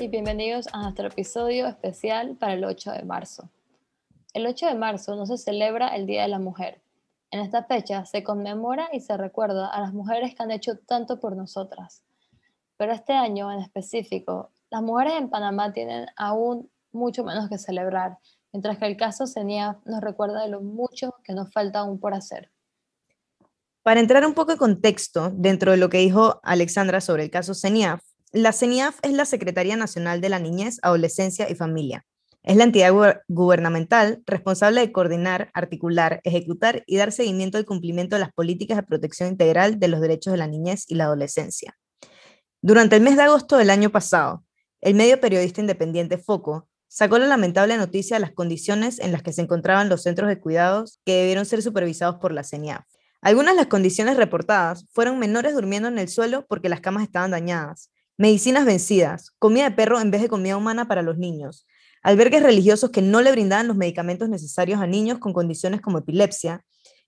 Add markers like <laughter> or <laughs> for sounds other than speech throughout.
y bienvenidos a nuestro episodio especial para el 8 de marzo. El 8 de marzo no se celebra el Día de la Mujer. En esta fecha se conmemora y se recuerda a las mujeres que han hecho tanto por nosotras. Pero este año en específico, las mujeres en Panamá tienen aún mucho menos que celebrar, mientras que el caso CENIAF nos recuerda de lo mucho que nos falta aún por hacer. Para entrar un poco de contexto dentro de lo que dijo Alexandra sobre el caso CENIAF, la CENIAF es la Secretaría Nacional de la Niñez, Adolescencia y Familia. Es la entidad gubernamental responsable de coordinar, articular, ejecutar y dar seguimiento al cumplimiento de las políticas de protección integral de los derechos de la niñez y la adolescencia. Durante el mes de agosto del año pasado, el medio periodista independiente Foco sacó la lamentable noticia de las condiciones en las que se encontraban los centros de cuidados que debieron ser supervisados por la CENIAF. Algunas de las condiciones reportadas fueron menores durmiendo en el suelo porque las camas estaban dañadas, medicinas vencidas, comida de perro en vez de comida humana para los niños, albergues religiosos que no le brindaban los medicamentos necesarios a niños con condiciones como epilepsia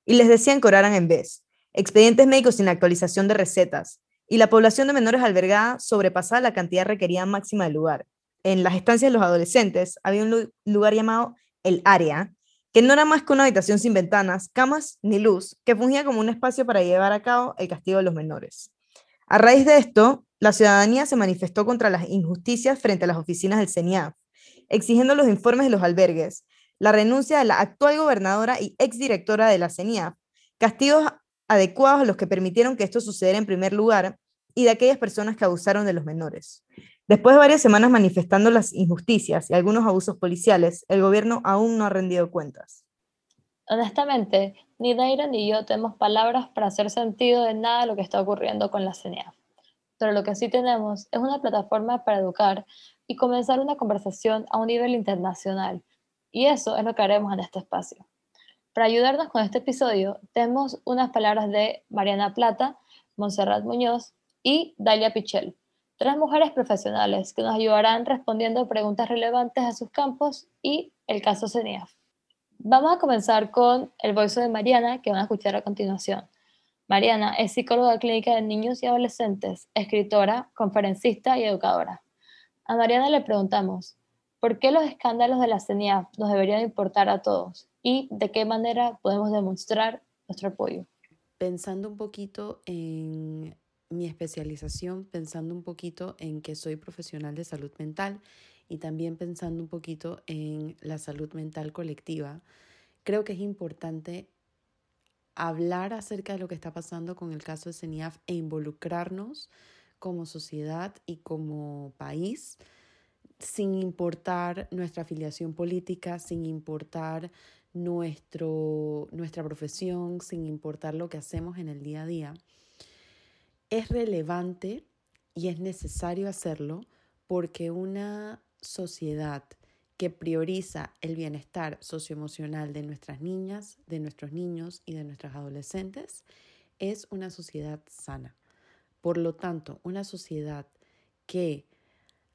y les decían que en vez, expedientes médicos sin actualización de recetas, y la población de menores albergada sobrepasaba la cantidad requerida máxima del lugar. En las estancias de los adolescentes había un lugar llamado el área, que no era más que una habitación sin ventanas, camas ni luz, que fungía como un espacio para llevar a cabo el castigo de los menores. A raíz de esto, la ciudadanía se manifestó contra las injusticias frente a las oficinas del CENIAF, exigiendo los informes de los albergues, la renuncia de la actual gobernadora y exdirectora de la CENIAF, castigos adecuados a los que permitieron que esto sucediera en primer lugar y de aquellas personas que abusaron de los menores. Después de varias semanas manifestando las injusticias y algunos abusos policiales, el gobierno aún no ha rendido cuentas. Honestamente, ni Daira ni yo tenemos palabras para hacer sentido de nada de lo que está ocurriendo con la CENIAF pero lo que sí tenemos es una plataforma para educar y comenzar una conversación a un nivel internacional. Y eso es lo que haremos en este espacio. Para ayudarnos con este episodio, tenemos unas palabras de Mariana Plata, Montserrat Muñoz y Dalia Pichel, tres mujeres profesionales que nos ayudarán respondiendo preguntas relevantes a sus campos y el caso CENIAF. Vamos a comenzar con el voice de Mariana, que van a escuchar a continuación. Mariana es psicóloga clínica de niños y adolescentes, escritora, conferencista y educadora. A Mariana le preguntamos, ¿por qué los escándalos de la CENIAF nos deberían importar a todos? ¿Y de qué manera podemos demostrar nuestro apoyo? Pensando un poquito en mi especialización, pensando un poquito en que soy profesional de salud mental y también pensando un poquito en la salud mental colectiva, creo que es importante hablar acerca de lo que está pasando con el caso de CENIAF e involucrarnos como sociedad y como país, sin importar nuestra afiliación política, sin importar nuestro, nuestra profesión, sin importar lo que hacemos en el día a día. Es relevante y es necesario hacerlo porque una sociedad que prioriza el bienestar socioemocional de nuestras niñas, de nuestros niños y de nuestros adolescentes, es una sociedad sana. Por lo tanto, una sociedad que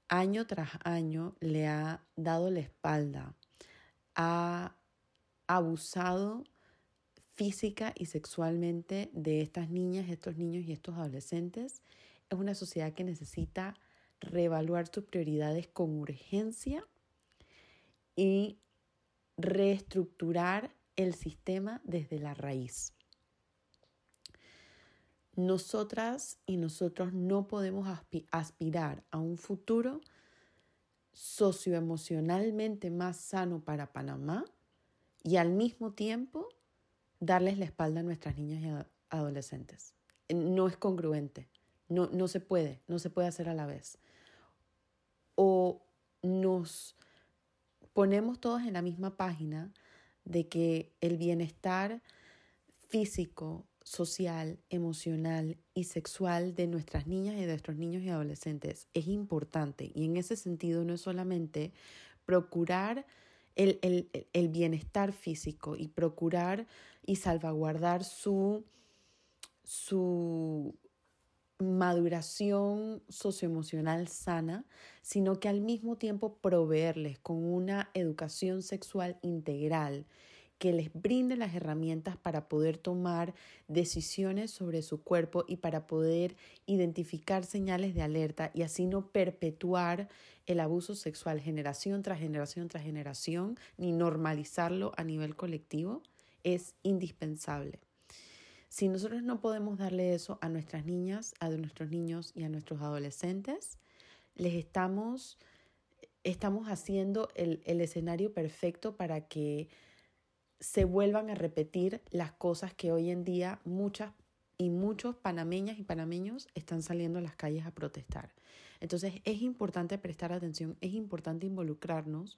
año tras año le ha dado la espalda, ha abusado física y sexualmente de estas niñas, estos niños y estos adolescentes, es una sociedad que necesita reevaluar sus prioridades con urgencia y reestructurar el sistema desde la raíz. Nosotras y nosotros no podemos aspirar a un futuro socioemocionalmente más sano para Panamá y al mismo tiempo darles la espalda a nuestras niñas y adolescentes. No es congruente, no, no se puede, no se puede hacer a la vez. O nos ponemos todos en la misma página de que el bienestar físico, social, emocional y sexual de nuestras niñas y de nuestros niños y adolescentes es importante. Y en ese sentido no es solamente procurar el, el bienestar físico y procurar y salvaguardar su, su maduración socioemocional sana, sino que al mismo tiempo proveerles con una educación sexual integral que les brinde las herramientas para poder tomar decisiones sobre su cuerpo y para poder identificar señales de alerta y así no perpetuar el abuso sexual generación tras generación tras generación ni normalizarlo a nivel colectivo es indispensable. Si nosotros no podemos darle eso a nuestras niñas, a nuestros niños y a nuestros adolescentes, les estamos, estamos haciendo el, el escenario perfecto para que se vuelvan a repetir las cosas que hoy en día muchas y muchos panameñas y panameños están saliendo a las calles a protestar. Entonces es importante prestar atención, es importante involucrarnos,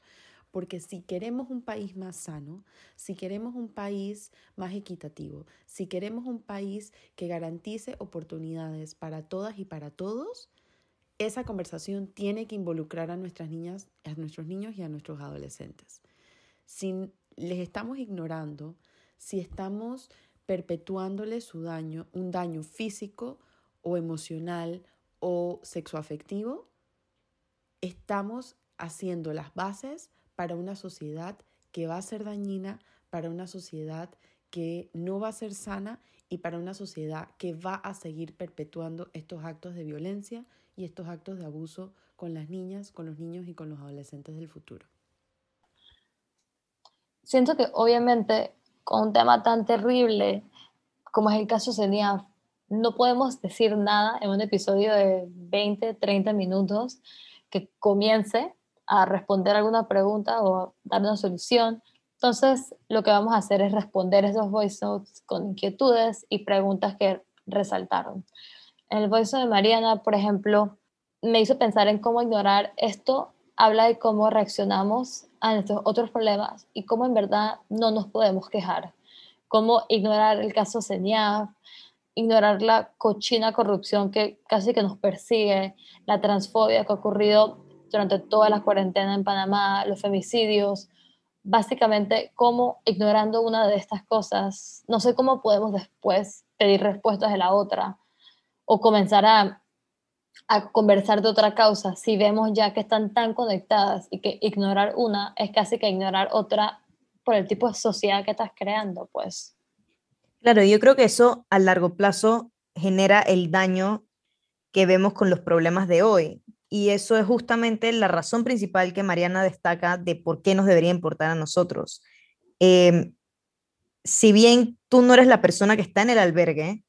porque si queremos un país más sano, si queremos un país más equitativo, si queremos un país que garantice oportunidades para todas y para todos, esa conversación tiene que involucrar a nuestras niñas, a nuestros niños y a nuestros adolescentes. Si les estamos ignorando, si estamos perpetuándoles su daño, un daño físico o emocional o sexoafectivo, estamos haciendo las bases para una sociedad que va a ser dañina, para una sociedad que no va a ser sana y para una sociedad que va a seguir perpetuando estos actos de violencia y estos actos de abuso con las niñas, con los niños y con los adolescentes del futuro. Siento que obviamente con un tema tan terrible como es el caso CENIAF, no podemos decir nada en un episodio de 20, 30 minutos que comience a responder alguna pregunta o dar una solución. Entonces, lo que vamos a hacer es responder esos voice notes con inquietudes y preguntas que resaltaron. El voice de Mariana, por ejemplo, me hizo pensar en cómo ignorar esto habla de cómo reaccionamos a nuestros otros problemas y cómo en verdad no nos podemos quejar. Cómo ignorar el caso CENIAF, ignorar la cochina corrupción que casi que nos persigue, la transfobia que ha ocurrido durante toda la cuarentena en Panamá, los femicidios, básicamente cómo ignorando una de estas cosas, no sé cómo podemos después pedir respuestas de la otra o comenzar a a conversar de otra causa si vemos ya que están tan conectadas y que ignorar una es casi que ignorar otra por el tipo de sociedad que estás creando, pues. Claro, yo creo que eso a largo plazo genera el daño que vemos con los problemas de hoy. Y eso es justamente la razón principal que Mariana destaca de por qué nos debería importar a nosotros. Em, si bien tú no eres la persona que está en el albergue,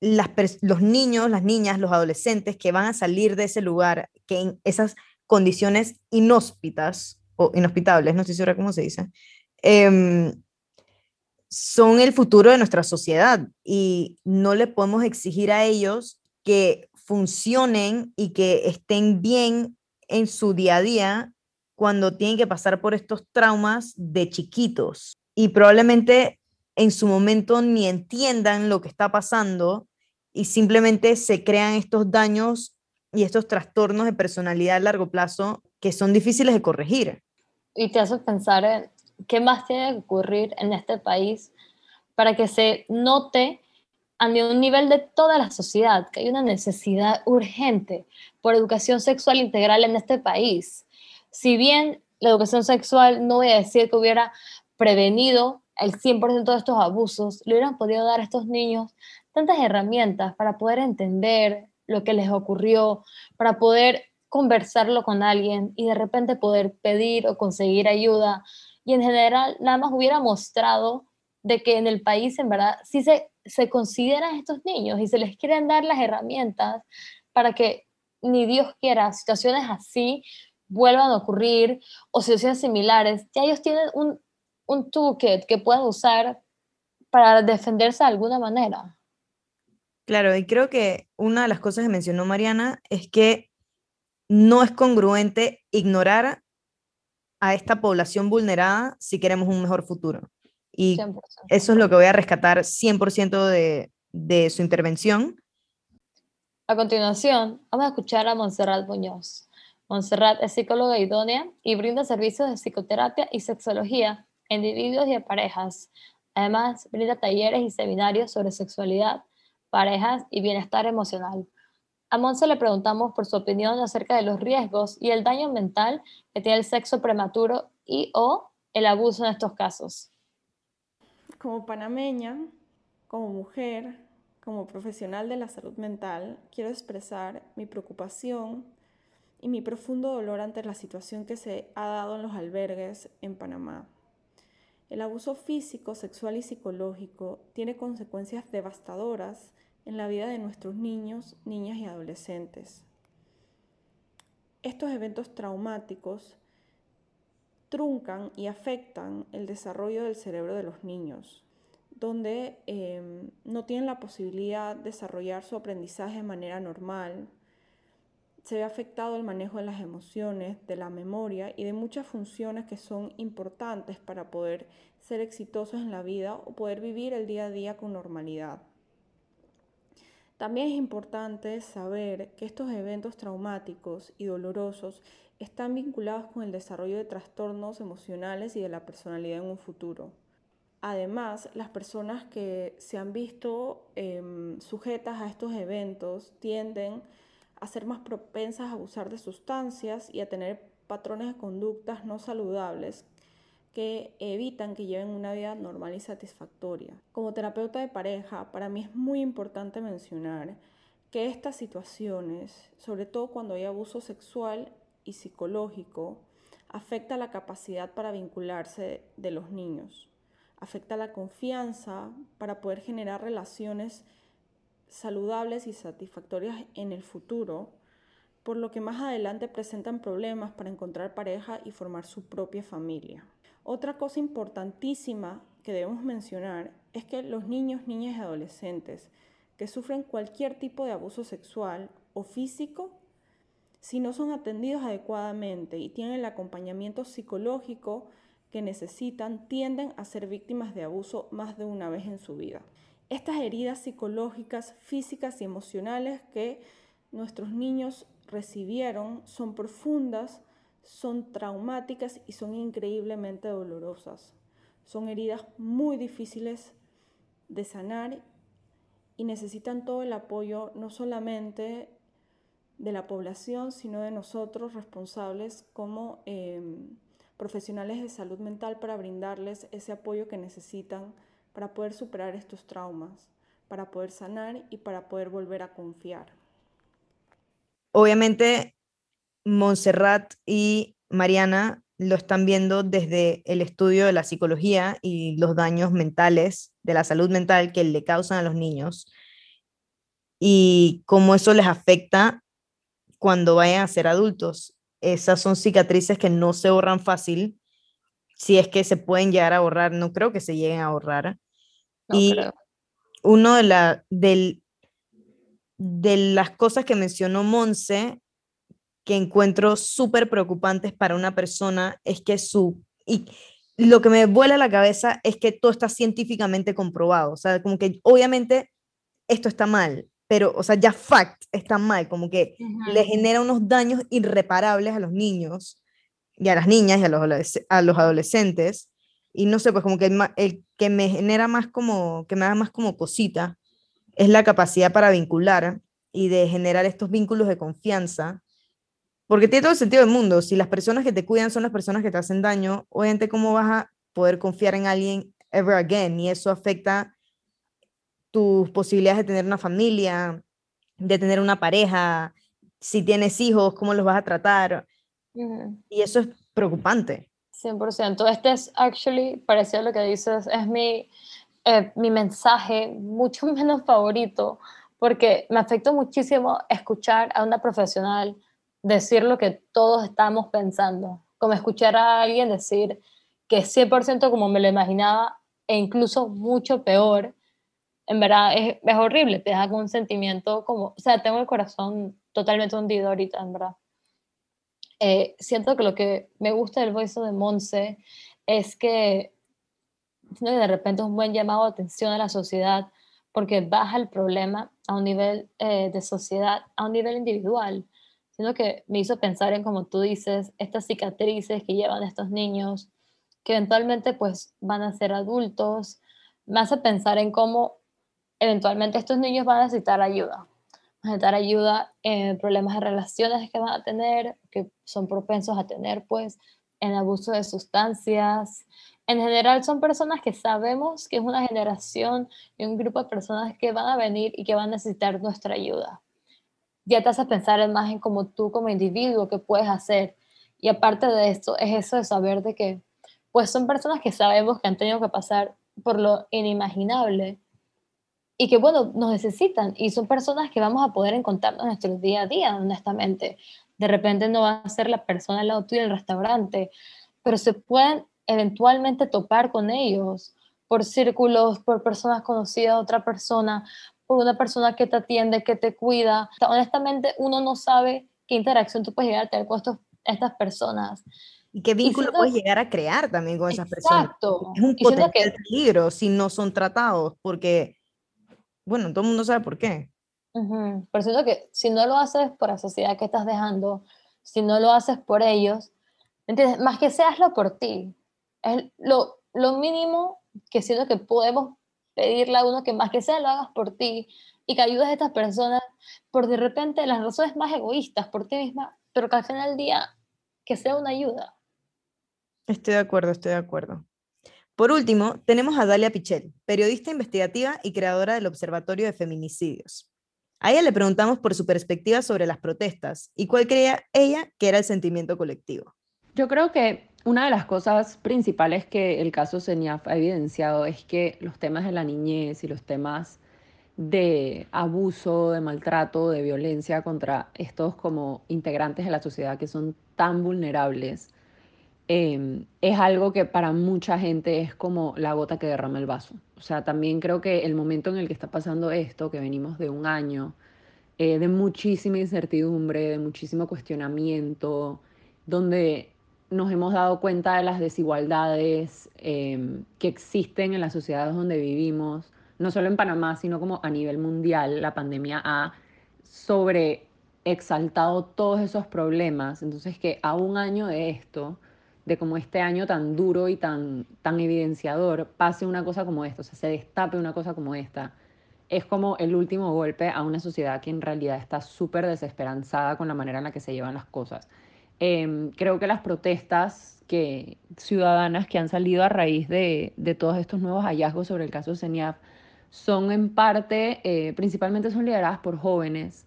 los niños, las niñas, los adolescentes que van a salir de ese lugar, que en esas condiciones inhóspitas o inhospitables, no estoy segura cómo se dice, em, son el futuro de nuestra sociedad y no le podemos exigir a ellos que funcionen y que estén bien en su día a día cuando tienen que pasar por estos traumas de chiquitos. Y probablemente en su momento ni entiendan lo que está pasando y simplemente se crean estos daños y estos trastornos de personalidad a largo plazo que son difíciles de corregir. Y te hace pensar en qué más tiene que ocurrir en este país para que se note a un nivel de toda la sociedad que hay una necesidad urgente por educación sexual integral en este país. Si bien la educación sexual no voy a decir que hubiera prevenido el 100% de estos abusos, le hubieran podido dar a estos niños tantas herramientas para poder entender lo que les ocurrió, para poder conversarlo con alguien y de repente poder pedir o conseguir ayuda. Y en general, nada más hubiera mostrado de que en el país, en verdad, sí se, se consideran estos niños y se les quieren dar las herramientas para que ni Dios quiera situaciones así vuelvan a ocurrir o situaciones similares. Ya ellos tienen un, un toolkit que puedan usar para defenderse de alguna manera. Claro, y creo que una de las cosas que mencionó Mariana es que no es congruente ignorar a esta población vulnerada si queremos un mejor futuro. Y eso es lo que voy a rescatar 100% de, de su intervención. A continuación, vamos a escuchar a Montserrat Muñoz. Montserrat es psicóloga idónea y brinda servicios de psicoterapia y sexología a individuos y a parejas. Además, brinda talleres y seminarios sobre sexualidad, parejas y bienestar emocional. A Monse le preguntamos por su opinión acerca de los riesgos y el daño mental que tiene el sexo prematuro y o el abuso en estos casos? Como panameña, como mujer, como profesional de la salud mental, quiero expresar mi preocupación y mi profundo dolor ante la situación que se ha dado en los albergues en Panamá. El abuso físico, sexual y psicológico tiene consecuencias devastadoras en la vida de nuestros niños, niñas y adolescentes. Estos eventos traumáticos truncan y afectan el desarrollo del cerebro de los niños, donde em, no tienen la posibilidad de desarrollar su aprendizaje de manera normal. Se ve afectado el manejo de las emociones, de la memoria y de muchas funciones que son importantes para poder ser exitosos en la vida o poder vivir el día a día con normalidad. También es importante saber que estos eventos traumáticos y dolorosos están vinculados con el desarrollo de trastornos emocionales y de la personalidad en un futuro. Además, las personas que se han visto em, sujetas a estos eventos tienden a ser más propensas a abusar de sustancias y a tener patrones de conductas no saludables que evitan que lleven una vida normal y satisfactoria. Como terapeuta de pareja, para mí es muy importante mencionar que estas situaciones, sobre todo cuando hay abuso sexual, y psicológico afecta la capacidad para vincularse de los niños, afecta la confianza para poder generar relaciones saludables y satisfactorias en el futuro, por lo que más adelante presentan problemas para encontrar pareja y formar su propia familia. Otra cosa importantísima que debemos mencionar es que los niños, niñas y adolescentes que sufren cualquier tipo de abuso sexual o físico si no son atendidos adecuadamente y tienen el acompañamiento psicológico que necesitan, tienden a ser víctimas de abuso más de una vez en su vida. Estas heridas psicológicas, físicas y emocionales que nuestros niños recibieron son profundas, son traumáticas y son increíblemente dolorosas. Son heridas muy difíciles de sanar y necesitan todo el apoyo no solamente de la población, sino de nosotros responsables como em, profesionales de salud mental para brindarles ese apoyo que necesitan para poder superar estos traumas, para poder sanar y para poder volver a confiar. Obviamente, Montserrat y Mariana lo están viendo desde el estudio de la psicología y los daños mentales, de la salud mental que le causan a los niños y cómo eso les afecta cuando vayan a ser adultos. Esas son cicatrices que no se borran fácil, si es que se pueden llegar a borrar, no creo que se lleguen a borrar. y uno de, la, del, de las cosas que mencionó Monse, que encuentro súper preocupantes para una persona, es que su... Y, lo que me vuela la cabeza es que todo está científicamente comprobado. O sea, como que obviamente esto está mal, pero, o sea, ya fact está mal, como que le genera unos daños irreparables a los niños y a las niñas y a los, a los adolescentes. Y no sé, pues como que el, que me genera más como, que me da más como cosita, es la capacidad para vincular y de generar estos vínculos de confianza. Porque tiene todo el sentido del mundo. Si las personas que te cuidan son las personas que te hacen daño, obviamente, ¿cómo vas a poder confiar en alguien ever again? Y eso afecta tus posibilidades de tener una familia, de tener una pareja, si tienes hijos, cómo los vas a tratar. Y eso es preocupante. 100%. Este es, actually, parecido a lo que dices, es mi, eh, mi mensaje mucho <laughs> menos favorito, porque me afecta muchísimo escuchar a una profesional decir lo que todos estamos pensando, como escuchar a alguien decir que 100% como me lo imaginaba e incluso mucho peor, en verdad es, es, horrible, te deja con un sentimiento como, o sea, tengo el corazón totalmente hundido ahorita, en verdad. Eh, siento que lo que me gusta del voice de Monse es que de repente es un buen llamado de atención a la sociedad porque baja el problema a un nivel eh, de sociedad, a un nivel individual, sino que me hizo pensar en, como tú dices, estas cicatrices que llevan estos niños, que eventualmente pues van a ser adultos, me hace pensar en cómo eventualmente estos niños van a necesitar ayuda. Van a necesitar ayuda en problemas de relaciones que van a tener, que son propensos a tener, pues, en abuso de sustancias. En general son personas que sabemos que es una generación y un grupo de personas que van a venir y que van a necesitar nuestra ayuda. Ya te hace pensar más en cómo tú como individuo, qué puedes hacer. Y aparte de esto, es eso de saber de que, pues son personas que sabemos que han tenido que pasar por lo inimaginable y que, bueno, nos necesitan y son personas que vamos a poder encontrarnos en nuestro día a día, honestamente. De repente no va a ser la persona al lado tuyo en el restaurante, pero se pueden eventualmente topar con ellos por círculos, por personas conocidas otra persona, por una persona que te atiende, que te cuida. Honestamente, uno no sabe qué interacción tú puedes llegar a tener con estas personas. Y qué vínculo puedes llegar a crear también con esas personas. Exacto. Es un potencial peligro si no son tratados, porque bueno, todo el mundo sabe por qué. Por eso que si no lo haces por la sociedad que estás dejando, si no lo haces por ellos, ¿entiendes? Más que seaslo por ti. Es lo, lo mínimo que siento que podemos pedirle a uno que más que sea lo hagas por ti y que ayudes a estas personas por de repente las razones más egoístas por ti misma, pero que al final del día que sea una ayuda. Estoy de acuerdo, estoy de acuerdo. Por último, tenemos a Dalia Pichel, periodista investigativa y creadora del Observatorio de Feminicidios. A ella le preguntamos por su perspectiva sobre las protestas y cuál creía ella que era el sentimiento colectivo. Yo creo que una de las cosas principales que el caso CENIAF ha evidenciado es que los temas de la niñez y los temas de abuso, de maltrato, de violencia contra estos como integrantes de la sociedad que son tan vulnerables, Em, es algo que para mucha gente es como la gota que derrama el vaso. O sea, también creo que el momento en el que está pasando esto, que venimos de un año eh, de muchísima incertidumbre, de muchísimo cuestionamiento, donde nos hemos dado cuenta de las desigualdades em, que existen en las sociedades donde vivimos, no solo en Panamá, sino como a nivel mundial, la pandemia ha sobre exaltado todos esos problemas. Entonces que a un año de esto, de cómo este año tan duro y tan, tan evidenciador pase una cosa como esta, o sea, se destape una cosa como esta, es como el último golpe a una sociedad que en realidad está súper desesperanzada con la manera en la que se llevan las cosas. Em, creo que las protestas que, ciudadanas que han salido a raíz de, de todos estos nuevos hallazgos sobre el caso CENIAF son en parte, eh, principalmente son lideradas por jóvenes,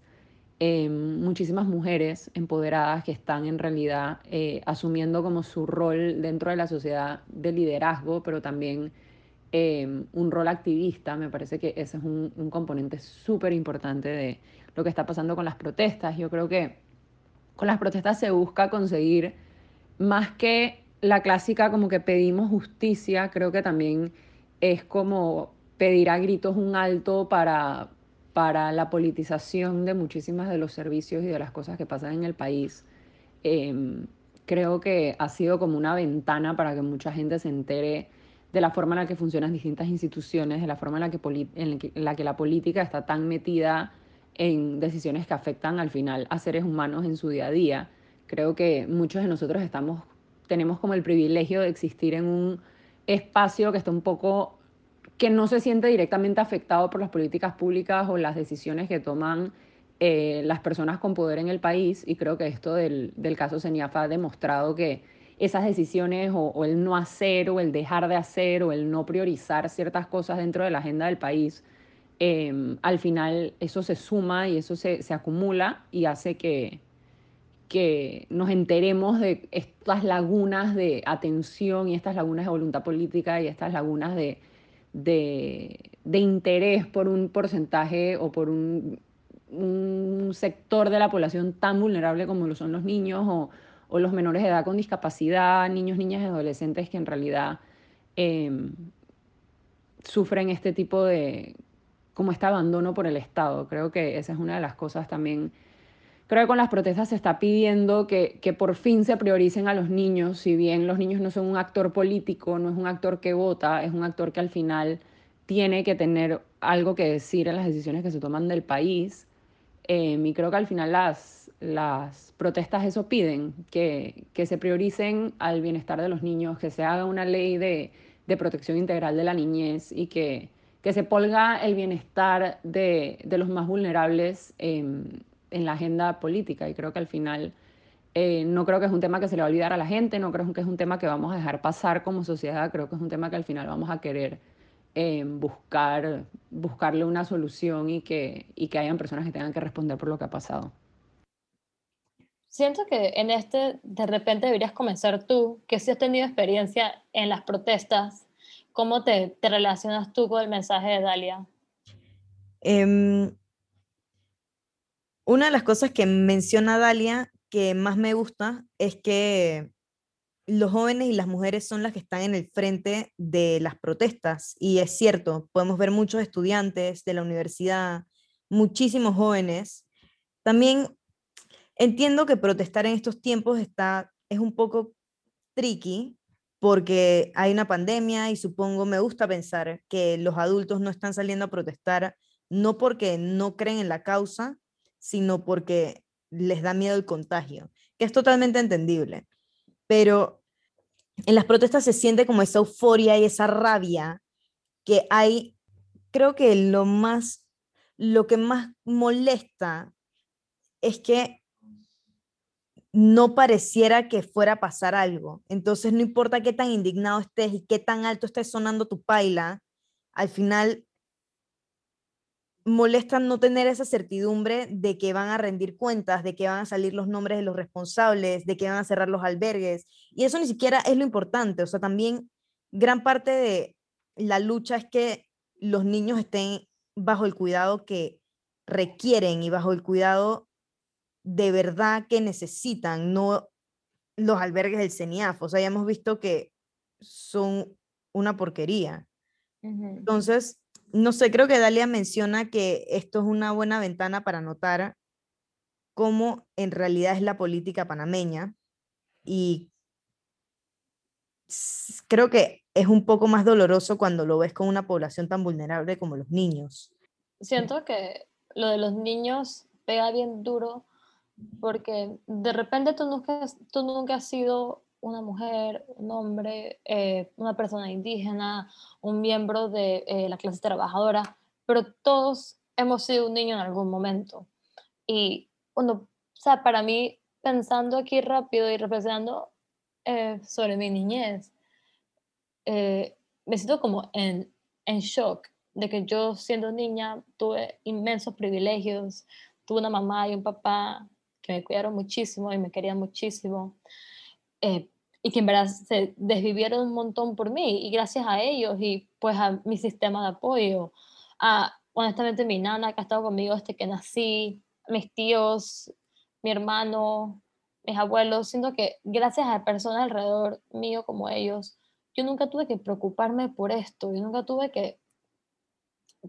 Em, muchísimas mujeres empoderadas que están en realidad eh, asumiendo como su rol dentro de la sociedad de liderazgo, pero también em, un rol activista. Me parece que ese es un, un componente súper importante de lo que está pasando con las protestas. Yo creo que con las protestas se busca conseguir más que la clásica como que pedimos justicia, creo que también es como pedir a gritos un alto para, para la politización de muchísimas de los servicios y de las cosas que pasan en el país. Em, creo que ha sido como una ventana para que mucha gente se entere de la forma en la que funcionan distintas instituciones, de la forma en la que, la la política está tan metida en decisiones que afectan al final a seres humanos en su día a día. Creo que muchos de nosotros estamos, tenemos como el privilegio de existir en un espacio que está un poco que no se siente directamente afectado por las políticas públicas o las decisiones que toman eh, las personas con poder en el país. Y creo que esto del, caso CENIAFA ha demostrado que esas decisiones o, el no hacer o el dejar de hacer o el no priorizar ciertas cosas dentro de la agenda del país, em, al final eso se suma y eso se, se acumula y hace que, que nos enteremos de estas lagunas de atención y estas lagunas de voluntad política y estas lagunas de de, interés por un porcentaje o por un, sector de la población tan vulnerable como lo son los niños o, los menores de edad con discapacidad, niños, niñas y adolescentes que en realidad em, sufren este tipo de, como este abandono por el Estado. Creo que esa es una de las cosas también Creo que con las protestas se está pidiendo que, que, por fin se prioricen a los niños, si bien los niños no son un actor político, no es un actor que vota, es un actor que al final tiene que tener algo que decir en las decisiones que se toman del país. Eh, y creo que al final las, las protestas eso piden, que, que se prioricen al bienestar de los niños, que se haga una ley de, de protección integral de la niñez y que, que se polga el bienestar de, de los más vulnerables en la agenda política y creo que al final Eh, no creo que es un tema que se le va a olvidar a la gente, no creo que es un tema que vamos a dejar pasar como sociedad, creo que es un tema que al final vamos a querer eh, buscar, buscarle una solución y que, y que hayan personas que tengan que responder por lo que ha pasado. Siento que en este de repente deberías comenzar tú, que si has tenido experiencia en las protestas, ¿cómo te, te relacionas tú con el mensaje de Dalia? Em, una de las cosas que menciona Dalia que más me gusta es que los jóvenes y las mujeres son las que están en el frente de las protestas. Y es cierto, podemos ver muchos estudiantes de la universidad, muchísimos jóvenes. También entiendo que protestar en estos tiempos está, es un poco tricky porque hay una pandemia y supongo, me gusta pensar que los adultos no están saliendo a protestar no porque no creen en la causa, sino porque les da miedo el contagio, que es totalmente entendible. Pero en las protestas se siente como esa euforia y esa rabia que hay, creo que lo más, lo que más molesta es que no pareciera que fuera a pasar algo. Entonces, no importa qué tan indignado estés y qué tan alto estés sonando tu paila, al final molesta no tener esa certidumbre de que van a rendir cuentas, de que van a salir los nombres de los responsables, de que van a cerrar los albergues. Y eso ni siquiera es lo importante. O sea, también gran parte de la lucha es que los niños estén bajo el cuidado que requieren y bajo el cuidado de verdad que necesitan, no los albergues del CENIAF. O sea, ya hemos visto que son una porquería. Entonces, no sé, creo que Dalia menciona que esto es una buena ventana para notar cómo en realidad es la política panameña y creo que es un poco más doloroso cuando lo ves con una población tan vulnerable como los niños. Siento que lo de los niños pega bien duro porque de repente tú nunca, tú nunca has sido una mujer, un hombre, eh, una persona indígena, un miembro de eh, la clase trabajadora, pero todos hemos sido un niño en algún momento. Y cuando, o sea, para mí, pensando aquí rápido y reflexionando eh, sobre mi niñez, me siento como en, en shock de que yo siendo niña tuve inmensos privilegios, tuve una mamá y un papá que me cuidaron muchísimo y me querían muchísimo. Eh, y que en verdad se desvivieron un montón por mí y gracias a ellos y pues a mi sistema de apoyo, a honestamente mi nana que ha estado conmigo desde que nací, mis tíos, mi hermano, mis abuelos, siento que gracias a personas alrededor mío como ellos, yo nunca tuve que preocuparme por esto, yo nunca tuve que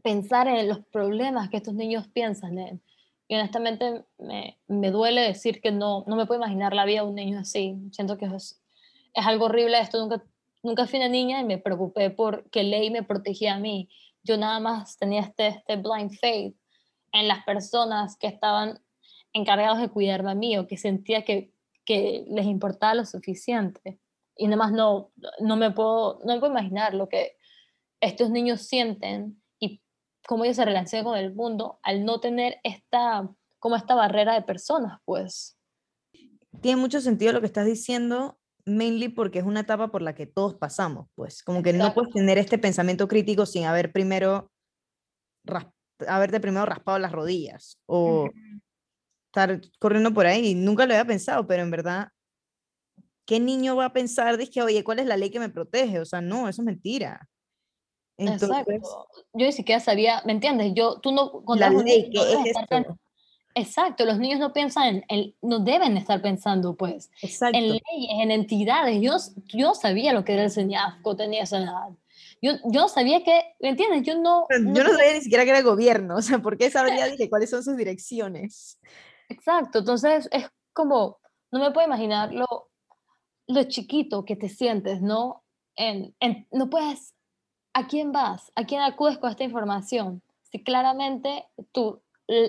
pensar en los problemas que estos niños piensan en. Y honestamente me, me, duele decir que no, no me puedo imaginar la vida de un niño así. Siento que es, es algo horrible esto. Nunca, nunca fui una niña y me preocupé por que ley me protegía a mí. Yo nada más tenía este, este blind faith en las personas que estaban encargados de cuidarme a mí o que sentía que, que les importaba lo suficiente. Y nada más no, no, me puedo, no me puedo imaginar lo que estos niños sienten cómo ellos se relacionan con el mundo al no tener esta, como esta barrera de personas, pues. Tiene mucho sentido lo que estás diciendo, mainly porque es una etapa por la que todos pasamos, pues, como que no puedes tener este pensamiento crítico sin haber primero, haberte primero raspado las rodillas o estar corriendo por ahí. Nunca lo había pensado, pero en verdad, ¿qué niño va a pensar, que oye, ¿cuál es la ley que me protege? O sea, no, eso es mentira. Exacto. Yo ni siquiera sabía, ¿me entiendes? Yo, tú no... La ley, ¿qué es esto? Exacto, los niños no piensan, en, no deben estar pensando, pues, Exacto. en leyes, en entidades. Yo, yo sabía lo que era el señasco, tenía esa edad. Yo, yo sabía que, ¿me entiendes? Yo no... Yo no, sabía ni siquiera que era el gobierno, o sea, ¿por qué sabría dije, cuáles son sus direcciones? Exacto, entonces es como, no me puedo imaginar lo, lo chiquito que te sientes, ¿no? En, en, no puedes ¿a quién vas? ¿A quién acudes con esta información? Si claramente tú,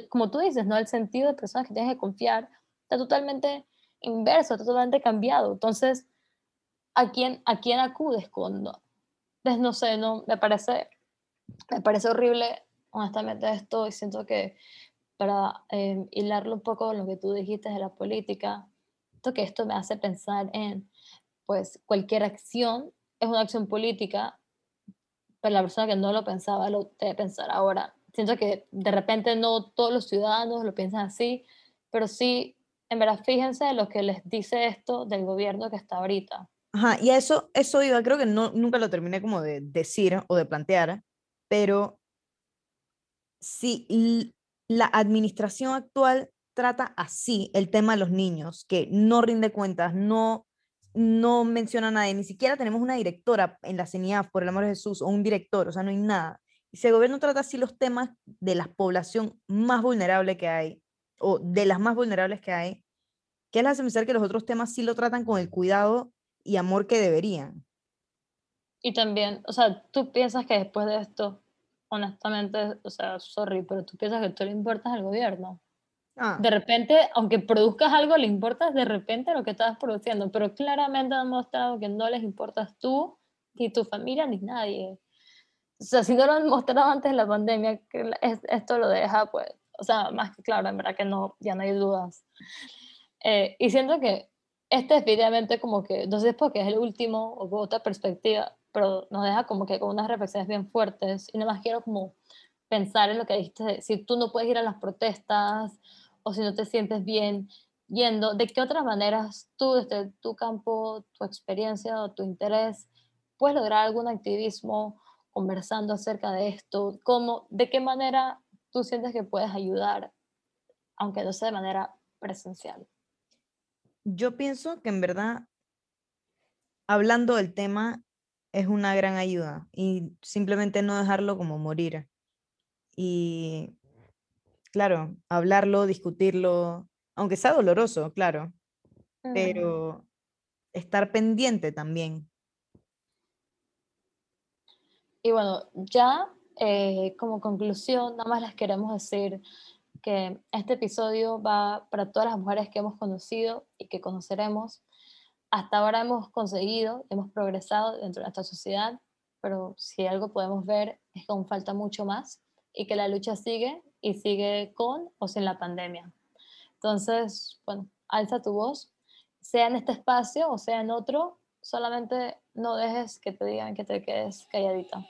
como tú dices, ¿no? El sentido de personas que tienes que confiar está totalmente inverso, está totalmente cambiado. Entonces, ¿a quién, a quién acudes cuando? Pues no sé, no, me parece, me parece horrible, honestamente, esto y siento que para eh, hilarlo un poco con lo que tú dijiste de la política, que esto me hace pensar en, pues cualquier acción es una acción política, pero la persona que no lo pensaba lo debe pensar ahora. Siento que de repente no todos los ciudadanos lo piensan así, pero sí, en verdad, fíjense lo que les dice esto del gobierno que está ahorita. Ajá, y a eso, eso iba, creo que no, nunca lo terminé como de decir o de plantear, pero si la administración actual trata así el tema de los niños, que no rinde cuentas, no, no menciona a nadie, ni siquiera tenemos una directora en la CENIAF, por el amor de Jesús, o un director, o sea, no hay nada. Y si el gobierno trata así los temas de la población más vulnerable que hay, o de las más vulnerables que hay, ¿qué les hace pensar que los otros temas sí lo tratan con el cuidado y amor que deberían? Y también, o sea, tú piensas que después de esto, honestamente, o sea, sorry, pero tú piensas que tú le importas al gobierno. Ah. De repente, aunque produzcas algo, le importas de repente lo que estás produciendo, pero claramente han mostrado que no les importas tú, ni tu familia, ni nadie. O sea, si no lo han mostrado antes de la pandemia, esto lo deja, pues, o sea, más que claro, en verdad que no, ya no hay dudas. Eh, y siento que este es definitivamente como que, no sé porque es el último o otra perspectiva, pero nos deja como que con unas reflexiones bien fuertes y nada más quiero como pensar en lo que dijiste, si tú no puedes ir a las protestas o si no te sientes bien yendo, ¿de qué otras maneras tú desde tu campo, tu experiencia o tu interés puedes lograr algún activismo conversando acerca de esto? ¿Cómo, ¿De qué manera tú sientes que puedes ayudar, aunque no sea de manera presencial? Yo pienso que en verdad, hablando del tema, es una gran ayuda y simplemente no dejarlo como morir. Y claro, hablarlo, discutirlo, aunque sea doloroso, claro, pero estar pendiente también. Y bueno, ya eh, como conclusión, nada más les queremos decir que este episodio va para todas las mujeres que hemos conocido y que conoceremos. Hasta ahora hemos conseguido, hemos progresado dentro de nuestra sociedad, pero si algo podemos ver es que aún falta mucho más y que la lucha sigue y sigue con o sin la pandemia. Entonces, bueno, alza tu voz, sea en este espacio o sea en otro, solamente no dejes que te digan que te quedes calladita.